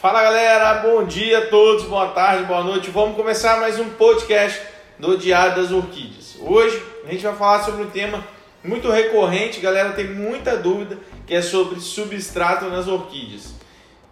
Fala galera, bom dia a todos, boa tarde, boa noite. Vamos começar mais um podcast do Diário das Orquídeas. Hoje a gente vai falar sobre um tema muito recorrente, galera tem muita dúvida, que é sobre substrato nas orquídeas.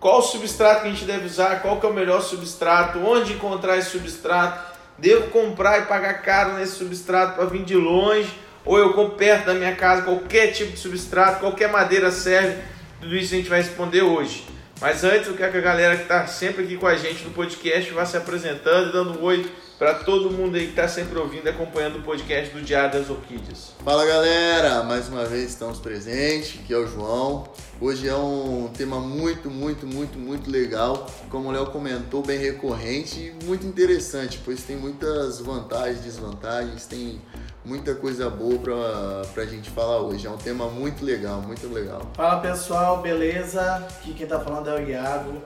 Qual substrato que a gente deve usar? Qual que é o melhor substrato? Onde encontrar esse substrato? Devo comprar e pagar caro nesse substrato para vir de longe? Ou eu compro perto da minha casa qualquer tipo de substrato, qualquer madeira serve? Tudo isso a gente vai responder hoje. Mas antes, eu quero que a galera que está sempre aqui com a gente no podcast vá se apresentando, dando um oi para todo mundo aí que está sempre ouvindo e acompanhando o podcast do Diário das Orquídeas. Fala galera, mais uma vez estamos presentes, aqui é o João. Hoje é um tema muito, muito, muito, muito legal, como o Léo comentou, bem recorrente e muito interessante, pois tem muitas vantagens, desvantagens, tem muita coisa boa para a gente falar hoje. É um tema muito legal, muito legal. Fala pessoal, beleza? Aqui quem está falando é o Iago.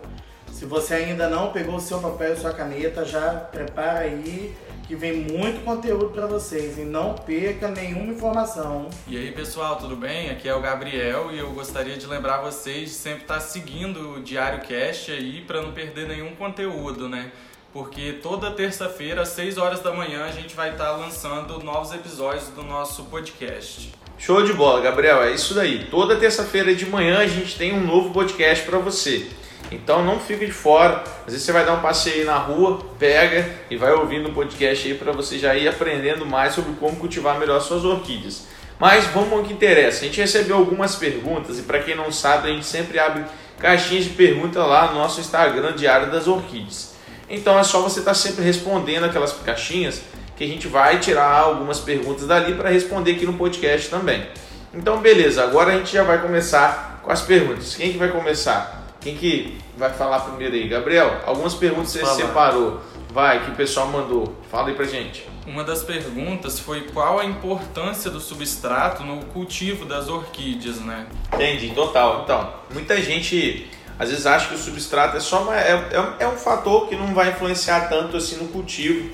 Se você ainda não pegou o seu papel e sua caneta, já prepara aí que vem muito conteúdo para vocês e não perca nenhuma informação. E aí pessoal, tudo bem? Aqui é o Gabriel e eu gostaria de lembrar vocês de sempre estar seguindo o Diário Cast aí para não perder nenhum conteúdo, né? Porque toda terça-feira, às 6 horas da manhã, a gente vai estar lançando novos episódios do nosso podcast. Show de bola, Gabriel, é isso daí. Toda terça-feira de manhã a gente tem um novo podcast para você. Então não fique de fora. Às vezes você vai dar um passeio na rua, pega e vai ouvindo o podcast aí para você já ir aprendendo mais sobre como cultivar melhor suas orquídeas. Mas vamos ao que interessa. A gente recebeu algumas perguntas e para quem não sabe, a gente sempre abre caixinhas de perguntas lá no nosso Instagram Diário das Orquídeas. Então é só você estar tá sempre respondendo aquelas caixinhas que a gente vai tirar algumas perguntas dali para responder aqui no podcast também. Então beleza, agora a gente já vai começar com as perguntas. Quem que vai começar? Quem que vai falar primeiro aí? Gabriel, algumas perguntas você separou. Vai, que o pessoal mandou. Fala aí pra gente. Uma das perguntas foi qual a importância do substrato no cultivo das orquídeas, né? Entendi, total. Então, muita gente às vezes acha que o substrato é só uma, é, é, é um fator que não vai influenciar tanto assim no cultivo.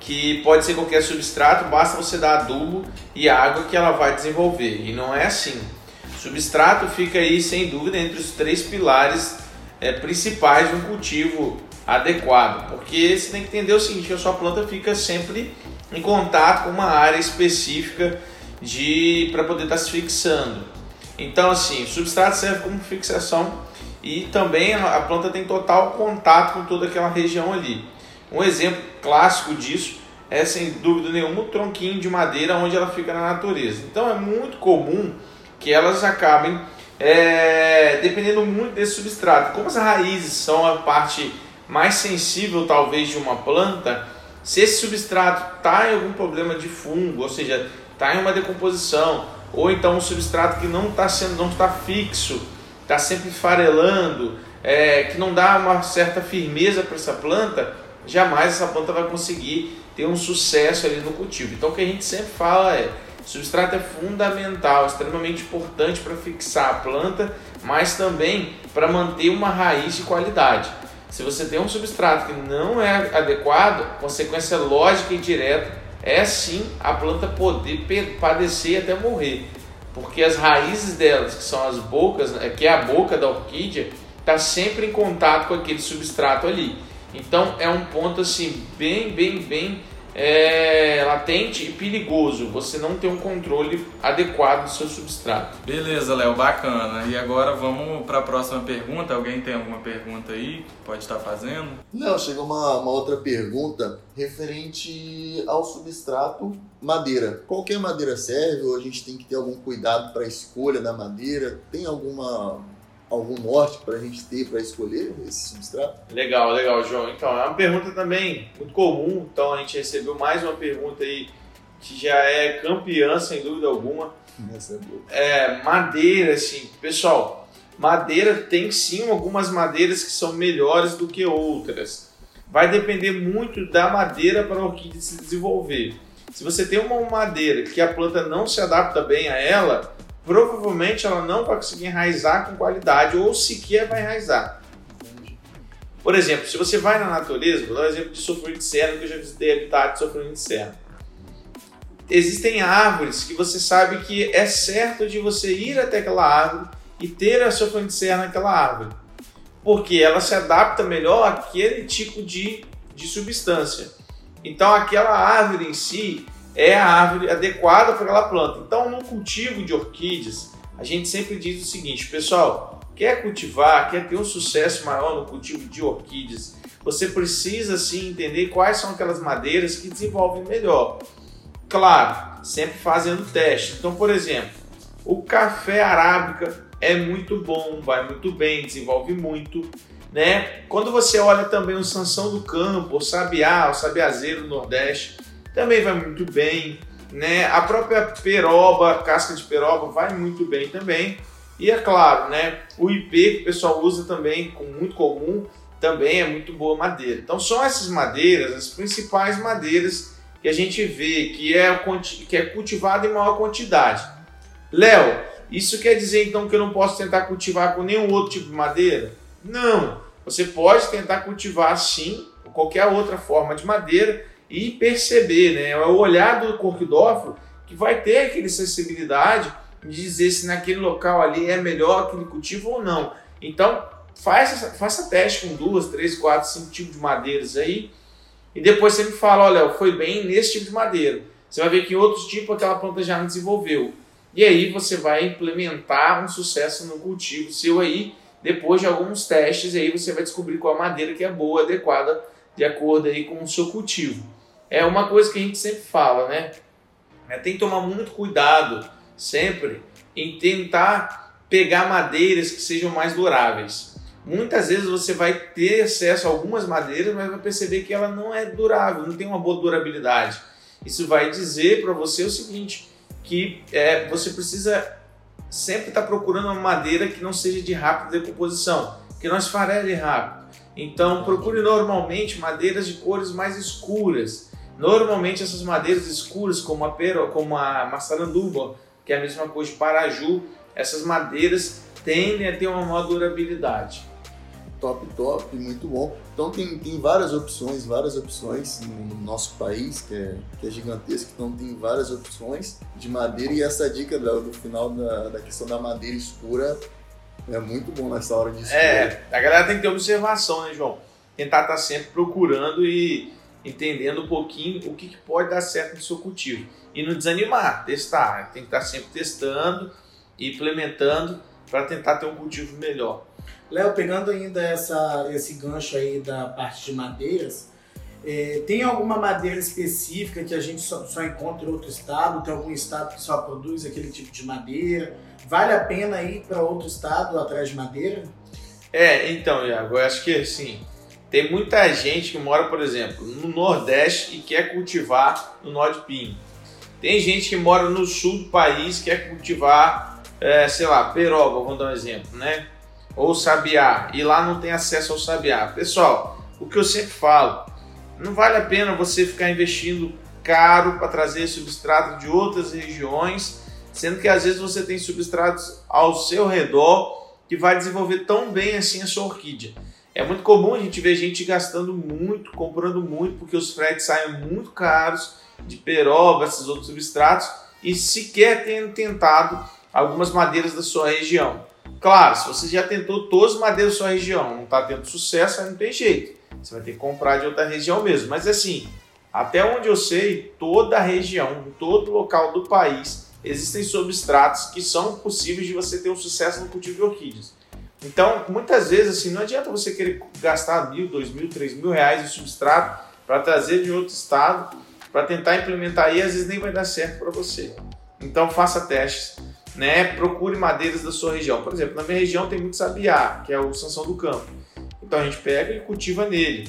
Que pode ser qualquer substrato, basta você dar adubo e água que ela vai desenvolver. E não é assim. Substrato fica aí, sem dúvida, entre os três pilares é, principais de um cultivo adequado, porque você tem que entender o seguinte, a sua planta fica sempre em contato com uma área específica de para poder estar tá se fixando. Então, assim, substrato serve como fixação e também a planta tem total contato com toda aquela região ali. Um exemplo clássico disso é, sem dúvida nenhuma, o tronquinho de madeira onde ela fica na natureza. Então, é muito comum que elas acabem é, dependendo muito desse substrato. Como as raízes são a parte mais sensível, talvez, de uma planta, se esse substrato está em algum problema de fungo, ou seja, está em uma decomposição, ou então um substrato que não está sendo, não está fixo, está sempre farelando, é, que não dá uma certa firmeza para essa planta, jamais essa planta vai conseguir ter um sucesso ali no cultivo. Então o que a gente sempre fala é substrato é fundamental, extremamente importante para fixar a planta, mas também para manter uma raiz de qualidade. Se você tem um substrato que não é adequado, consequência lógica e direta é sim a planta poder padecer até morrer, porque as raízes delas, que são as bocas, né, que é a boca da orquídea, está sempre em contato com aquele substrato ali. Então é um ponto assim bem, bem, bem é latente e perigoso. Você não tem um controle adequado do seu substrato. Beleza, Léo, bacana. E agora vamos para a próxima pergunta. Alguém tem alguma pergunta aí que pode estar fazendo? Não, chegou uma, uma outra pergunta referente ao substrato madeira. Qualquer madeira serve ou a gente tem que ter algum cuidado para a escolha da madeira? Tem alguma algum norte para a gente ter para escolher esse substrato? Legal, legal, João. Então, é uma pergunta também muito comum. Então, a gente recebeu mais uma pergunta aí que já é campeã, sem dúvida alguma. Essa é boa. É, madeira, assim, pessoal, madeira tem sim algumas madeiras que são melhores do que outras. Vai depender muito da madeira para a orquídea se desenvolver. Se você tem uma madeira que a planta não se adapta bem a ela, provavelmente ela não vai conseguir enraizar com qualidade ou sequer vai enraizar. Por exemplo, se você vai na natureza, vou dar um exemplo de sofrimento de serra, que eu já visitei habitat de sofrimento de serra. Existem árvores que você sabe que é certo de você ir até aquela árvore e ter a sofrimento de serra naquela árvore. porque ela se adapta melhor àquele tipo de, de substância. Então aquela árvore em si é a árvore adequada para aquela planta. Então no cultivo de orquídeas, a gente sempre diz o seguinte, pessoal, quer cultivar, quer ter um sucesso maior no cultivo de orquídeas, você precisa sim entender quais são aquelas madeiras que desenvolvem melhor. Claro, sempre fazendo teste. Então, por exemplo, o café arábica é muito bom, vai muito bem, desenvolve muito. Né? Quando você olha também o Sansão do Campo, o Sabiá, o Sabiazeiro do Nordeste, também vai muito bem. Né? A própria peroba, casca de peroba, vai muito bem também. E é claro, né, o IP que o pessoal usa também, com muito comum, também é muito boa madeira. Então são essas madeiras, as principais madeiras que a gente vê que é, que é cultivada em maior quantidade. Léo, isso quer dizer então que eu não posso tentar cultivar com nenhum outro tipo de madeira? Não. Você pode tentar cultivar sim, qualquer outra forma de madeira e perceber, né? É o olhar do corquidófilo que vai ter aquela sensibilidade de dizer se naquele local ali é melhor aquele cultivo ou não. Então, faça, faça teste com duas, três, quatro, cinco tipos de madeiras aí e depois você me fala, olha, foi bem nesse tipo de madeira. Você vai ver que em outros tipos aquela planta já não desenvolveu. E aí você vai implementar um sucesso no cultivo seu aí, depois de alguns testes, aí você vai descobrir qual a madeira que é boa, adequada, de acordo aí com o seu cultivo. É uma coisa que a gente sempre fala, né? É, tem que tomar muito cuidado, sempre, em tentar pegar madeiras que sejam mais duráveis. Muitas vezes você vai ter acesso a algumas madeiras, mas vai perceber que ela não é durável, não tem uma boa durabilidade. Isso vai dizer para você o seguinte, que é, você precisa sempre estar tá procurando uma madeira que não seja de rápida decomposição, que não esfarele rápido. Então procure normalmente madeiras de cores mais escuras. Normalmente essas madeiras escuras, como a pero, como a maçaranduba, que é a mesma coisa de paraju, essas madeiras tendem a ter uma maior durabilidade top, top, muito bom. Então tem, tem várias opções, várias opções no nosso país, que é, que é gigantesco, então tem várias opções de madeira e essa dica do, do final da, da questão da madeira escura é muito bom nessa hora de escolha. É, a galera tem que ter observação, né, João? Tentar estar tá sempre procurando e entendendo um pouquinho o que, pode dar certo no seu cultivo. E não desanimar, testar. Tem que estar sempre testando e implementando para tentar ter um cultivo melhor. Léo, pegando ainda essa, esse gancho aí da parte de madeiras, é, tem alguma madeira específica que a gente só, só, encontra em outro estado? Tem algum estado que só produz aquele tipo de madeira? Vale a pena ir para outro estado atrás de madeira? É, então, Iago, eu acho que assim, tem muita gente que mora, por exemplo, no Nordeste e quer cultivar no Norte Pinho. Tem gente que mora no sul do país e quer cultivar, é, sei lá, peroba, vamos dar um exemplo, né? ou sabiá e lá não tem acesso ao sabiá. Pessoal, o que eu sempre falo, não vale a pena você ficar investindo caro para trazer substrato de outras regiões, sendo que às vezes você tem substratos ao seu redor que vai desenvolver tão bem assim a sua orquídea. É muito comum a gente ver gente gastando muito, comprando muito, porque os fretes saem muito caros de peroba, esses outros substratos, e sequer tendo tentado algumas madeiras da sua região. Claro, se você já tentou todas as madeiras da sua região, não está tendo sucesso, aí não tem jeito. Você vai ter que comprar de outra região mesmo. Mas assim, até onde eu sei, toda região, todo local do país, existem substratos que são possíveis de você ter um sucesso no cultivo de orquídeas. Então, muitas vezes, assim, não adianta você querer gastar mil, dois mil, três mil reais em substrato para trazer de outro estado, para tentar implementar e às vezes nem vai dar certo para você. Então, faça testes né, procure madeiras da sua região. Por exemplo, na minha região tem muito sabiá, que é o Sansão do Campo. Então a gente pega e cultiva nele.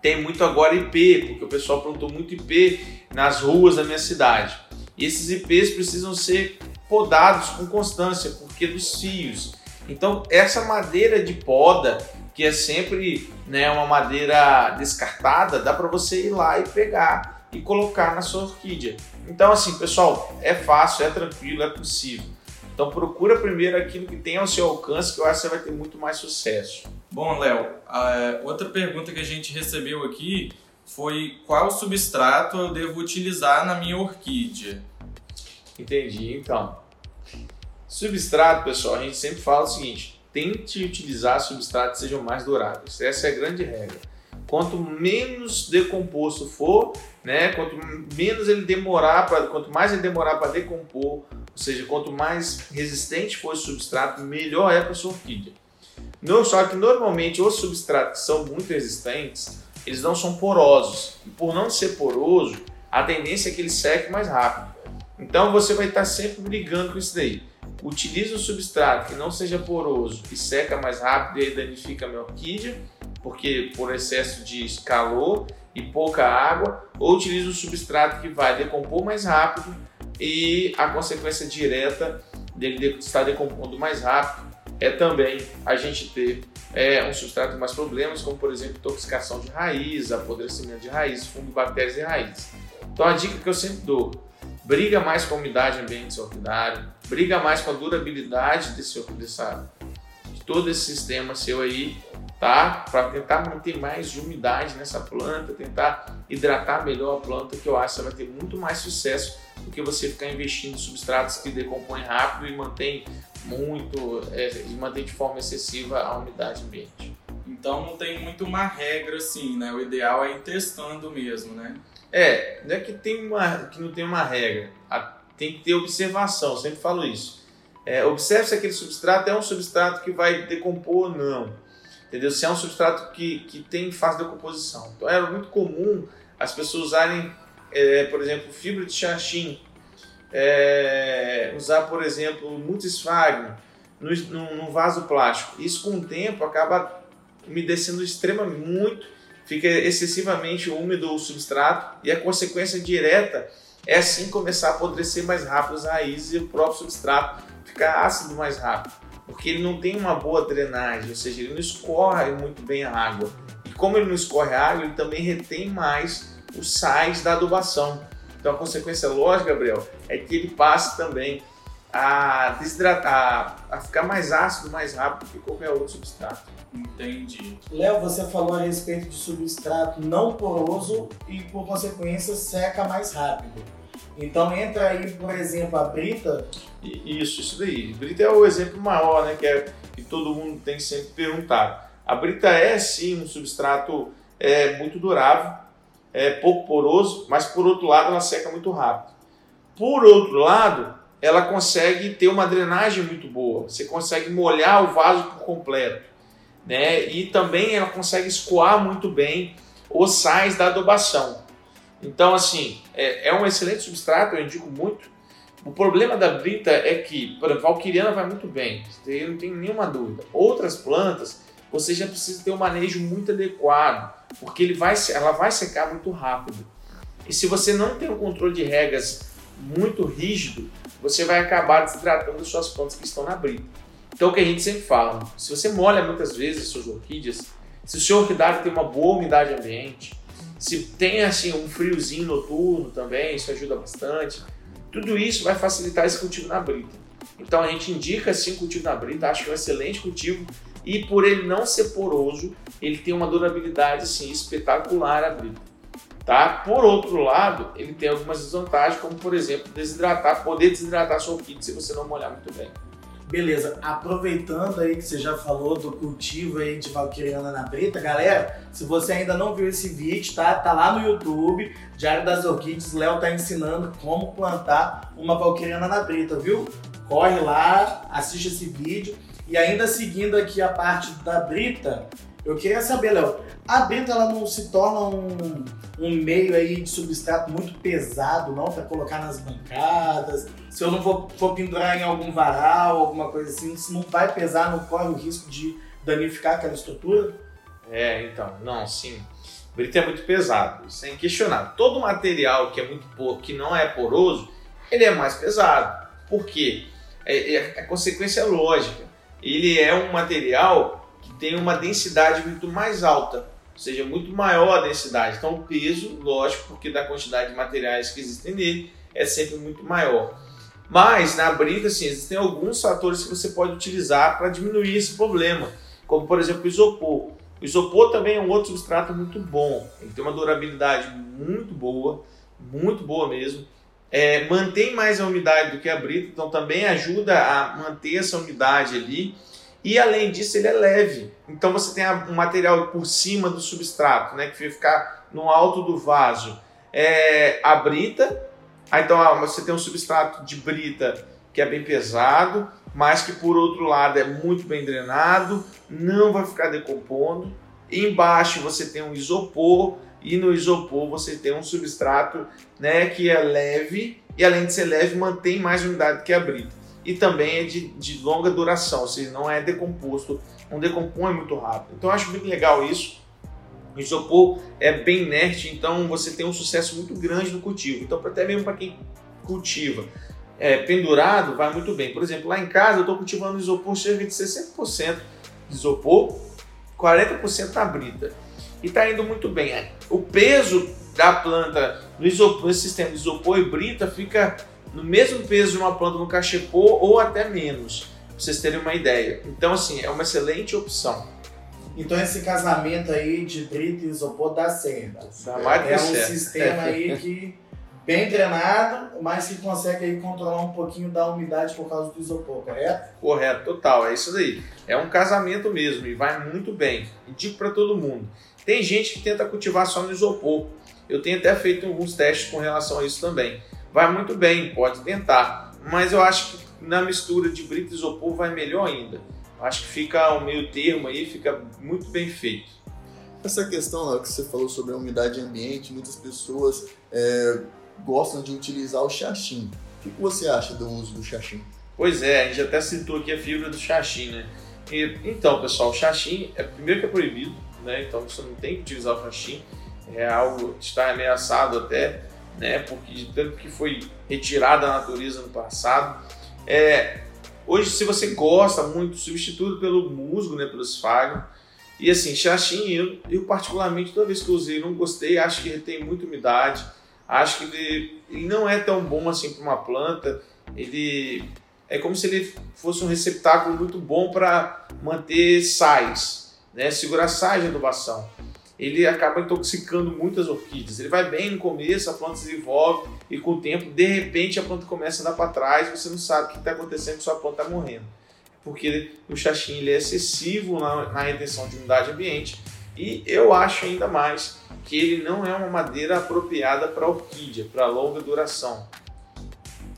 Tem muito agora IP, porque o pessoal plantou muito IP nas ruas da minha cidade. E esses IPs precisam ser podados com constância, porque dos fios. Então essa madeira de poda, que é sempre né, uma madeira descartada, dá para você ir lá e pegar e colocar na sua orquídea. Então, assim, pessoal, é fácil, é tranquilo, é possível. Então, procura primeiro aquilo que tem ao seu alcance, que eu acho que você vai ter muito mais sucesso. Bom, Léo, outra pergunta que a gente recebeu aqui foi qual substrato eu devo utilizar na minha orquídea? Entendi, então. Substrato, pessoal, a gente sempre fala o seguinte: tente utilizar substratos que sejam mais duráveis. Essa é a grande regra. Quanto menos decomposto for, né, quanto menos ele demorar, pra, quanto mais ele demorar para decompor, ou seja, quanto mais resistente for o substrato, melhor é para sua orquídea. Não, só que normalmente os substratos que são muito resistentes, eles não são porosos. E por não ser poroso, a tendência é que ele seque mais rápido. Então você vai estar sempre brigando com isso daí. Utilize um substrato que não seja poroso e seca mais rápido e danifica a minha orquídea, porque por excesso de calor e pouca água, ou utilize um substrato que vai decompor mais rápido e a consequência direta dele estar decompondo mais rápido é também a gente ter é, um substrato com mais problemas, como por exemplo intoxicação de raiz, apodrecimento de raiz, fungo, bactérias e raízes. Então a dica que eu sempre dou, briga mais com a umidade ambiente orquidário, briga mais com a durabilidade desse, dessa, de todo esse sistema seu aí, tá? Para tentar manter mais de umidade nessa planta, tentar hidratar melhor a planta, que eu acho que você vai ter muito mais sucesso do que você ficar investindo em substratos que decompõem rápido e mantém muito, é, e mantém de forma excessiva a umidade ambiente. Então não tem muito uma regra assim, né? O ideal é ir testando mesmo, né? É, não é que, tem uma, que não tem uma regra, tem que ter observação, sempre falo isso. É, observe se aquele substrato é um substrato que vai decompor ou não. Entendeu? Se é um substrato que, que tem fase de decomposição. Então era muito comum as pessoas usarem, é, por exemplo, fibra de xaxim, é, usar, por exemplo, multisfagno no, no, no vaso plástico. Isso com o tempo acaba umedecendo extremamente muito fica excessivamente úmido o substrato e a consequência direta é assim começar a apodrecer mais rápido as raízes e o próprio substrato ficar ácido mais rápido, porque ele não tem uma boa drenagem, ou seja, ele não escorre muito bem a água. E como ele não escorre a água, ele também retém mais os sais da adubação. Então a consequência lógica, Gabriel, é que ele passe também a desidratar, a ficar mais ácido mais rápido que qualquer outro substrato. Entendi. Léo, você falou a respeito de substrato não poroso e, por consequência, seca mais rápido. Então entra aí, por exemplo, a brita. Isso, isso daí. Brita é o exemplo maior, né? Que, é, que todo mundo tem sempre perguntado. A brita é sim um substrato é, muito durável, é pouco poroso, mas por outro lado ela seca muito rápido. Por outro lado, ela consegue ter uma drenagem muito boa. Você consegue molhar o vaso por completo né? E também ela consegue escoar muito bem os sais da adubação. Então, assim, é, é um excelente substrato, eu indico muito. O problema da brita é que, por exemplo, valquiriana vai muito bem, eu não tenho nenhuma dúvida. Outras plantas, você já precisa ter um manejo muito adequado, porque ele vai, ela vai secar muito rápido. E se você não tem um controle de regas muito rígido, você vai acabar desidratando suas plantas que estão na brita. Então o que a gente sempre fala, se você molha muitas vezes suas orquídeas, se o seu orquidário tem uma boa umidade ambiente, se tem assim um friozinho noturno também, isso ajuda bastante. Tudo isso vai facilitar esse cultivo na brita. Então a gente indica sim cultivo na brita, acho que é um excelente cultivo e por ele não ser poroso, ele tem uma durabilidade assim espetacular a brita. Tá? Por outro lado, ele tem algumas desvantagens, como por exemplo, desidratar, poder desidratar sua orquídea se você não molhar muito bem. Beleza, aproveitando aí que você já falou do cultivo aí de valquiriana na brita, galera, se você ainda não viu esse vídeo, tá? Tá lá no YouTube, Diário das Orquídeas, Léo tá ensinando como plantar uma valquiriana na brita, viu? Corre lá, assiste esse vídeo. E ainda seguindo aqui a parte da brita, eu queria saber, Léo, a brita ela não se torna um, um meio aí de substrato muito pesado, não, para colocar nas bancadas? Se eu não for, for pendurar em algum varal, alguma coisa assim, isso não vai pesar, não corre o risco de danificar aquela estrutura? É, então, não, sim. Brita é muito pesado, isso é inquestionável. Todo material que é muito que não é poroso, ele é mais pesado. Por quê? É, é, a consequência é lógica. Ele é um material tem uma densidade muito mais alta, ou seja, muito maior a densidade. Então o peso, lógico, porque da quantidade de materiais que existem nele, é sempre muito maior. Mas na brita, assim, existem alguns fatores que você pode utilizar para diminuir esse problema, como por exemplo o isopor. O isopor também é um outro substrato muito bom, ele tem uma durabilidade muito boa, muito boa mesmo. É, mantém mais a umidade do que a brita, então também ajuda a manter essa umidade ali E além disso, ele é leve. Então você tem um material por cima do substrato, né, que vai ficar no alto do vaso. É, a brita, aí, então ah, você tem um substrato de brita que é bem pesado, mas que por outro lado é muito bem drenado, não vai ficar decompondo. Embaixo você tem um isopor e no isopor você tem um substrato né, que é leve e além de ser leve mantém mais umidade que a brita. E também é de, de longa duração, ou seja, não é decomposto, não decompõe muito rápido. Então eu acho muito legal isso. O isopor é bem inerte, então você tem um sucesso muito grande no cultivo. Então até mesmo para quem cultiva é, pendurado, vai muito bem. Por exemplo, lá em casa eu estou cultivando isopor cerca de 60% de isopor, 40% na brita. E está indo muito bem. O peso da planta no, isopor, no sistema de isopor e brita fica no mesmo peso de uma planta no cachepô ou até menos, para vocês terem uma ideia. Então, assim, é uma excelente opção. Então esse casamento aí de brita e isopor dá certo. Dá mais é um certo. sistema aí que bem treinado, mas que consegue aí controlar um pouquinho da umidade por causa do isopor, correto? Correto, total, é isso daí. É um casamento mesmo e vai muito bem. Indico para todo mundo. Tem gente que tenta cultivar só no isopor. Eu tenho até feito alguns testes com relação a isso também. Vai muito bem, pode tentar. Mas eu acho que na mistura de brita e isopor vai melhor ainda. Eu acho que fica o meio termo aí, fica muito bem feito. Essa questão lá que você falou sobre a umidade ambiente, muitas pessoas é, gostam de utilizar o xaxim. O que você acha do uso do xaxim? Pois é, a gente até citou aqui a fibra do xaxim, né? E, então, pessoal, o xaxim é primeiro que é proibido, né? Então você não tem que utilizar o xaxim. É algo que está ameaçado até, né? Porque de tanto que foi retirado da natureza no passado. É, hoje, se você gosta muito, substitui pelo musgo, né? Pelo esfago. E assim, xaxim, eu, eu particularmente, toda vez que usei, não gostei. Acho que ele tem muita umidade acho que ele, ele não é tão bom assim para uma planta. Ele é como se ele fosse um receptáculo muito bom para manter sais, né? segurar sais de adubação. Ele acaba intoxicando muitas orquídeas. Ele vai bem no começo, a planta se desenvolve e com o tempo, de repente, a planta começa a andar para trás você não sabe o que está acontecendo, sua planta está morrendo. Porque o xaxim ele é excessivo na, na retenção de umidade ambiente e eu acho ainda mais que ele não é uma madeira apropriada para orquídea, para longa duração.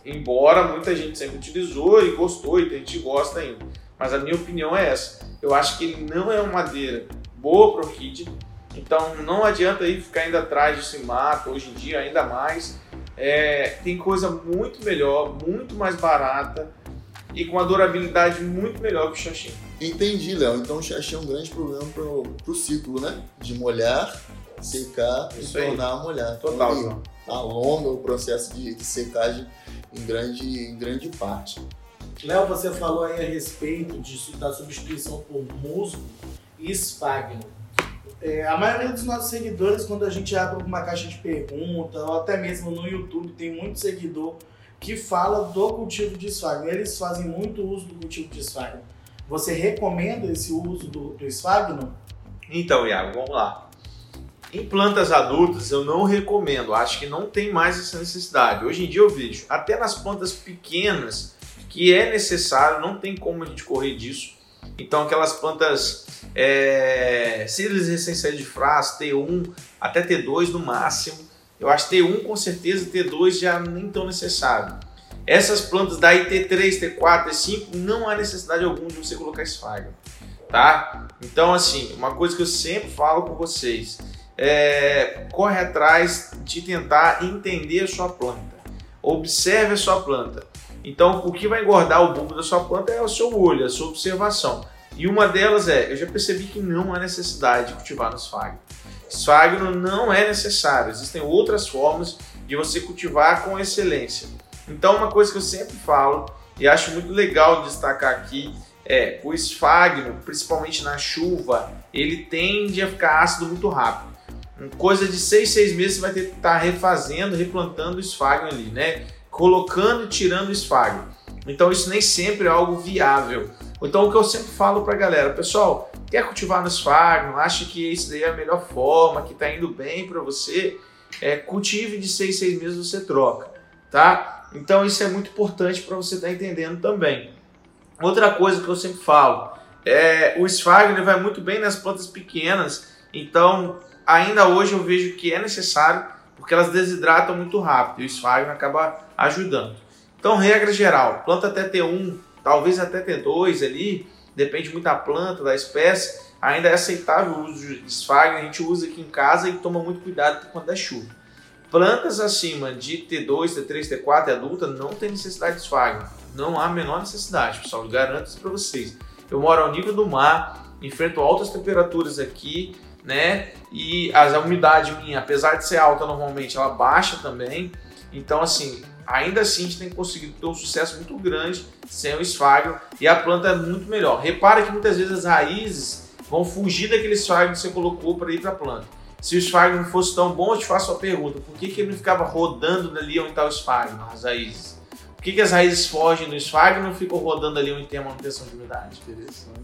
Embora muita gente sempre utilizou e gostou, e a gente gosta ainda. Mas a minha opinião é essa. Eu acho que ele não é uma madeira boa para orquídea. Então não adianta aí ficar indo atrás desse mato, hoje em dia ainda mais. É, tem coisa muito melhor, muito mais barata e com uma durabilidade muito melhor que o xaxim. Entendi, Léo. Então o xaxim é um grande problema para o ciclo, né? De molhar secar Isso e aí. tornar a molhar. Total, Então, alonga o processo de, de secagem em grande, em grande parte. Léo, você falou aí a respeito de, da substituição por musgo e esfagno. É, a maioria dos nossos seguidores, quando a gente abre uma caixa de pergunta, ou até mesmo no YouTube, tem muito seguidor que fala do cultivo de esfagno. Eles fazem muito uso do cultivo de esfagno. Você recomenda esse uso do, do esfagno? Então, Iago, vamos lá. Em plantas adultas eu não recomendo, acho que não tem mais essa necessidade. Hoje em dia eu vejo, até nas plantas pequenas, que é necessário, não tem como a gente correr disso. Então aquelas plantas, é, se eles recém saíram de frasco, T1 até T2 no máximo, eu acho T1 com certeza, T2 já nem tão necessário. Essas plantas daí T3, T4, T5, não há necessidade alguma de você colocar esfagno, tá? Então assim, uma coisa que eu sempre falo com vocês, é, corre atrás de tentar entender a sua planta. Observe a sua planta. Então, o que vai engordar o bulbo da sua planta é o seu olho, a sua observação. E uma delas é, eu já percebi que não há necessidade de cultivar no esfagno. Esfagno não é necessário, existem outras formas de você cultivar com excelência. Então, uma coisa que eu sempre falo e acho muito legal destacar aqui é o esfagno, principalmente na chuva, ele tende a ficar ácido muito rápido. Em coisa de 6, 6 meses você vai ter que estar refazendo, replantando o esfagno ali, né? Colocando e tirando o esfagno. Então isso nem sempre é algo viável. Então o que eu sempre falo pra galera, pessoal, quer cultivar no esfagno, acha que isso daí é a melhor forma, que tá indo bem para você, é, cultive de 6, 6 meses você troca, tá? Então isso é muito importante para você estar entendendo também. Outra coisa que eu sempre falo, é, o esfagno vai muito bem nas plantas pequenas, então ainda hoje eu vejo que é necessário porque elas desidratam muito rápido e o esfagno acaba ajudando. Então, regra geral, planta até T1, talvez até T2 ali, depende muito da planta, da espécie, ainda é aceitável o uso de esfagno, a gente usa aqui em casa e toma muito cuidado por conta da chuva. Plantas acima de T2, T3, T4 e adulta não tem necessidade de esfagno. Não há a menor necessidade, pessoal. Garanto isso para vocês. Eu moro ao nível do mar, enfrento altas temperaturas aqui, né? E a umidade minha, apesar de ser alta normalmente, ela baixa também. Então, assim, ainda assim a gente tem conseguido ter um sucesso muito grande sem o esfagno e a planta é muito melhor. Repara que muitas vezes as raízes vão fugir daquele esfagno que você colocou para ir para a planta. Se o esfagno não fosse tão bom, eu te faço a pergunta: por que, que ele não ficava rodando ali onde está o esfagno, as raízes? Por que, que as raízes fogem do esfagno e não ficam rodando ali onde tem a manutenção de umidade?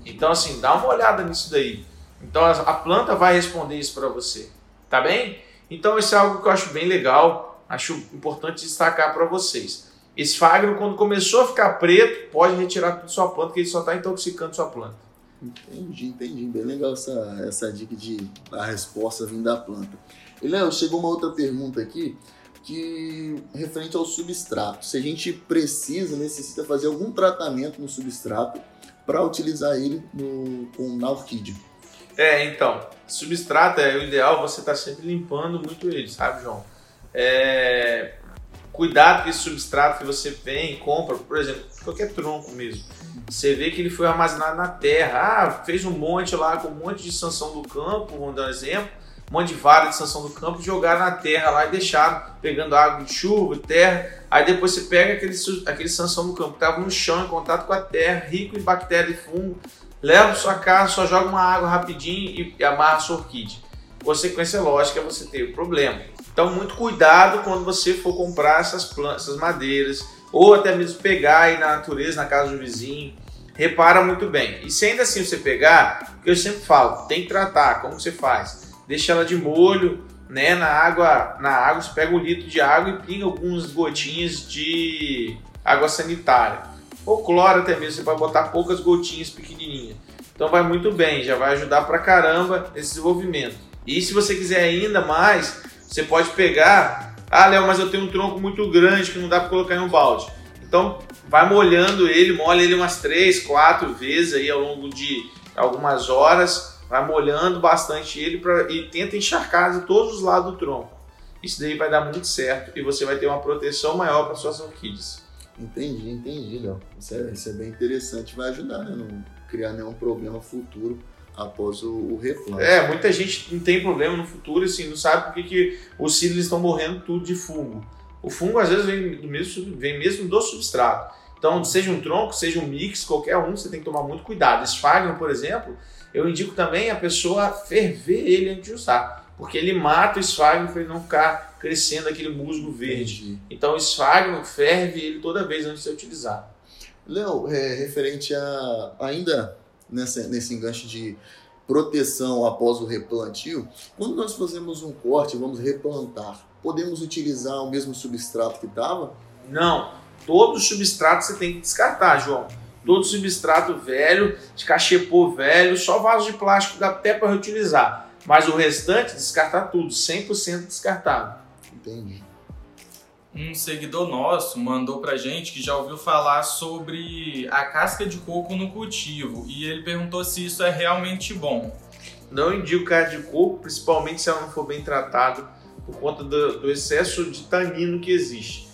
Então, assim, dá uma olhada nisso daí. Então, a planta vai responder isso para você. Tá bem? Então, isso é algo que eu acho bem legal, acho importante destacar para vocês. Esfagno, quando começou a ficar preto, pode retirar tudo sua planta, que ele só está intoxicando sua planta. Entendi, entendi. Bem legal essa, essa dica de a resposta vindo da planta. E Léo, chegou uma outra pergunta aqui que referente ao substrato. Se a gente precisa, necessita fazer algum tratamento no substrato para utilizar ele no, com, na orquídea. É, então, substrato é o ideal você estar tá sempre limpando muito ele, sabe, João? É, cuidado com esse substrato que você vem e compra, por exemplo, qualquer tronco mesmo. Você vê que ele foi armazenado na terra. Ah, fez um monte lá com um monte de sanção do campo, vamos dar um exemplo um monte de vara de sanção do campo, jogaram na terra lá e deixaram, pegando água de chuva, terra. Aí depois você pega aquele, aquele sanção do campo que estava no chão, em contato com a terra, rico em bactéria e fungo, leva para sua casa, só joga uma água rapidinho e, amarra a sua orquídea. Consequência lógica é você ter o problema. Então, muito cuidado quando você for comprar essas plantas, essas madeiras, ou até mesmo pegar aí na natureza, na casa do vizinho. Repara muito bem. E se ainda assim você pegar, o que eu sempre falo, tem que tratar. Como você faz? deixa ela de molho, né? Na água, na água você pega um litro de água e pinga algumas gotinhas de água sanitária. Ou cloro até mesmo, você pode botar poucas gotinhas pequenininhas. Então vai muito bem, já vai ajudar pra caramba esse desenvolvimento. E se você quiser ainda mais, você pode pegar, ah, Léo, mas eu tenho um tronco muito grande que não dá para colocar em um balde. Então vai molhando ele, molha ele umas 3, 4 vezes aí ao longo de algumas horas vai molhando bastante ele pra, e tenta encharcar de todos os lados do tronco. Isso daí vai dar muito certo e você vai ter uma proteção maior para suas orquídeas. Entendi, entendi, Léo. Isso, é, isso é bem interessante, vai ajudar, né? Não criar nenhum problema futuro após o, o replante. É, muita gente não tem problema no futuro, assim, não sabe por que, que os cílios estão morrendo tudo de fungo. O fungo às vezes vem, do mesmo, vem mesmo do substrato. Então, seja um tronco, seja um mix, qualquer um, você tem que tomar muito cuidado. Esfagno, por exemplo, eu indico também a pessoa ferver ele antes de usar, porque ele mata o esfagno para ele não ficar crescendo aquele musgo verde. Entendi. Então o esfagno ferve ele toda vez antes de utilizar. Léo, é, referente a ainda nessa, nesse enganche de proteção após o replantio, quando nós fazemos um corte, vamos replantar, podemos utilizar o mesmo substrato que estava? Não, todo substrato você tem que descartar, João todo substrato velho, de cachepô velho, só vaso de plástico dá até para reutilizar. Mas o restante, descartar tudo, 100% descartável. Entendi. Um seguidor nosso mandou pra gente que já ouviu falar sobre a casca de coco no cultivo e ele perguntou se isso é realmente bom. Não indico casca de coco, principalmente se ela não for bem tratada por conta do, do excesso de tanino que existe.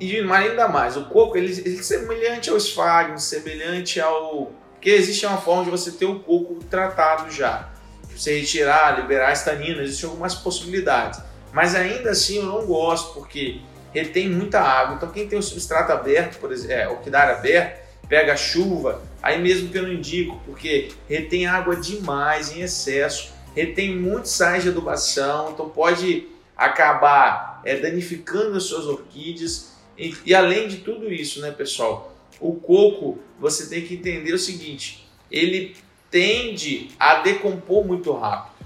E ainda mais, o coco ele, ele é semelhante ao esfagno, semelhante ao. que existe uma forma de você ter o coco tratado já. Você retirar, liberar as taninas, existem algumas possibilidades. Mas ainda assim eu não gosto, porque retém muita água. Então quem tem o substrato aberto, por exemplo, é, orquidário aberto, pega chuva, aí mesmo que eu não indico, porque retém água demais, em excesso, retém muito sais de adubação, então pode acabar é, danificando as suas orquídeas. E, e além de tudo isso, né, pessoal, o coco, você tem que entender o seguinte, ele tende a decompor muito rápido.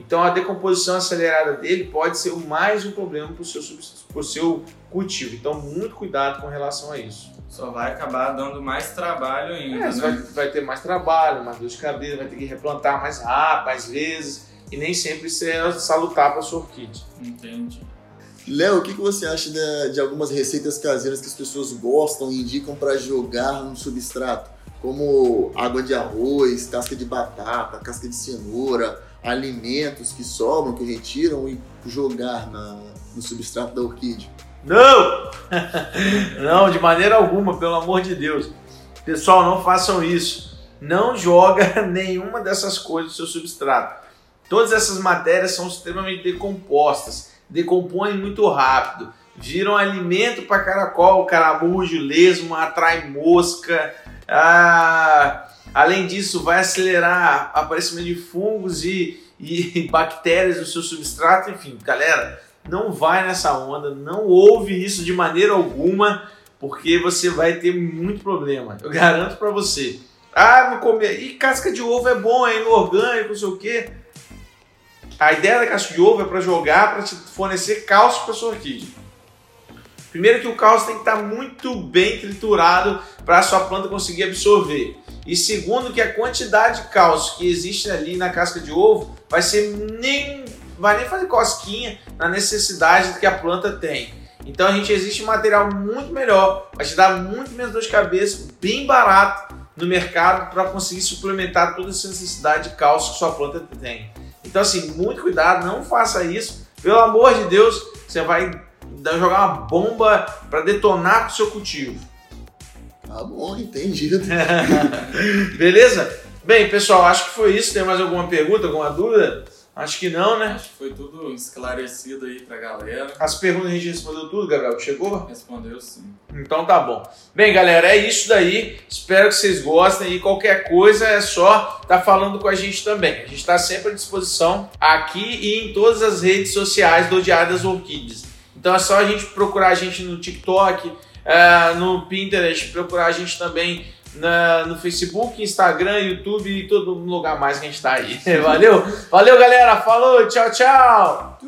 Então a decomposição acelerada dele pode ser mais um problema para o seu, pro seu cultivo. Então muito cuidado com relação a isso. Só vai acabar dando mais trabalho ainda. É, né? vai, vai, ter mais trabalho, mais dor de cabeça, vai ter que replantar mais rápido, mais vezes. E nem sempre isso é salutar para a sua orquídea. Entendi. Léo, o que, que você acha de, de, algumas receitas caseiras que as pessoas gostam e indicam para jogar no substrato? Como água de arroz, casca de batata, casca de cenoura, alimentos que sobram, que retiram e jogar na, no substrato da orquídea. Não! não, de maneira alguma, pelo amor de Deus. Pessoal, não façam isso. Não joga nenhuma dessas coisas no seu substrato. Todas essas matérias são extremamente decompostas, decompõem muito rápido, viram alimento para caracol, caramujo, lesma, atrai mosca. Ah, além disso, vai acelerar o aparecimento de fungos e, e bactérias no seu substrato. Enfim, galera, não vai nessa onda, não ouve isso de maneira alguma, porque você vai ter muito problema. Eu garanto para você. Ah, não comer. E casca de ovo é bom, é inorgânico, não sei o quê. A ideia da casca de ovo é para jogar, para te fornecer cálcio para sua orquídea. Primeiro que o cálcio tem que estar muito bem triturado para a sua planta conseguir absorver. E segundo que a quantidade de cálcio que existe ali na casca de ovo vai ser nem vai nem fazer cosquinha na necessidade que a planta tem. Então a gente existe um material muito melhor, vai te dar muito menos dor de cabeça, bem barato no mercado para conseguir suplementar toda essa necessidade de cálcio que sua planta tem. Então, assim, muito cuidado, não faça isso. Pelo amor de Deus, você vai jogar uma bomba para detonar o seu cultivo. Tá bom, entendido. Beleza? Bem, pessoal, acho que foi isso. Tem mais alguma pergunta, alguma dúvida? Acho que não, né? Acho que foi tudo esclarecido aí pra galera. As perguntas a gente respondeu tudo, Gabriel? Chegou? Respondeu sim. Então tá bom. Bem, galera, é isso daí. Espero que vocês gostem e qualquer coisa é só tá falando com a gente também. A gente está sempre à disposição aqui e em todas as redes sociais do Diário das Orquídeas. Então é só a gente procurar a gente no TikTok, uh, no Pinterest, procurar a gente também na, no Facebook, Instagram, YouTube e todo lugar mais que a gente tá aí. Valeu? Valeu, galera. Falou, tchau, tchau.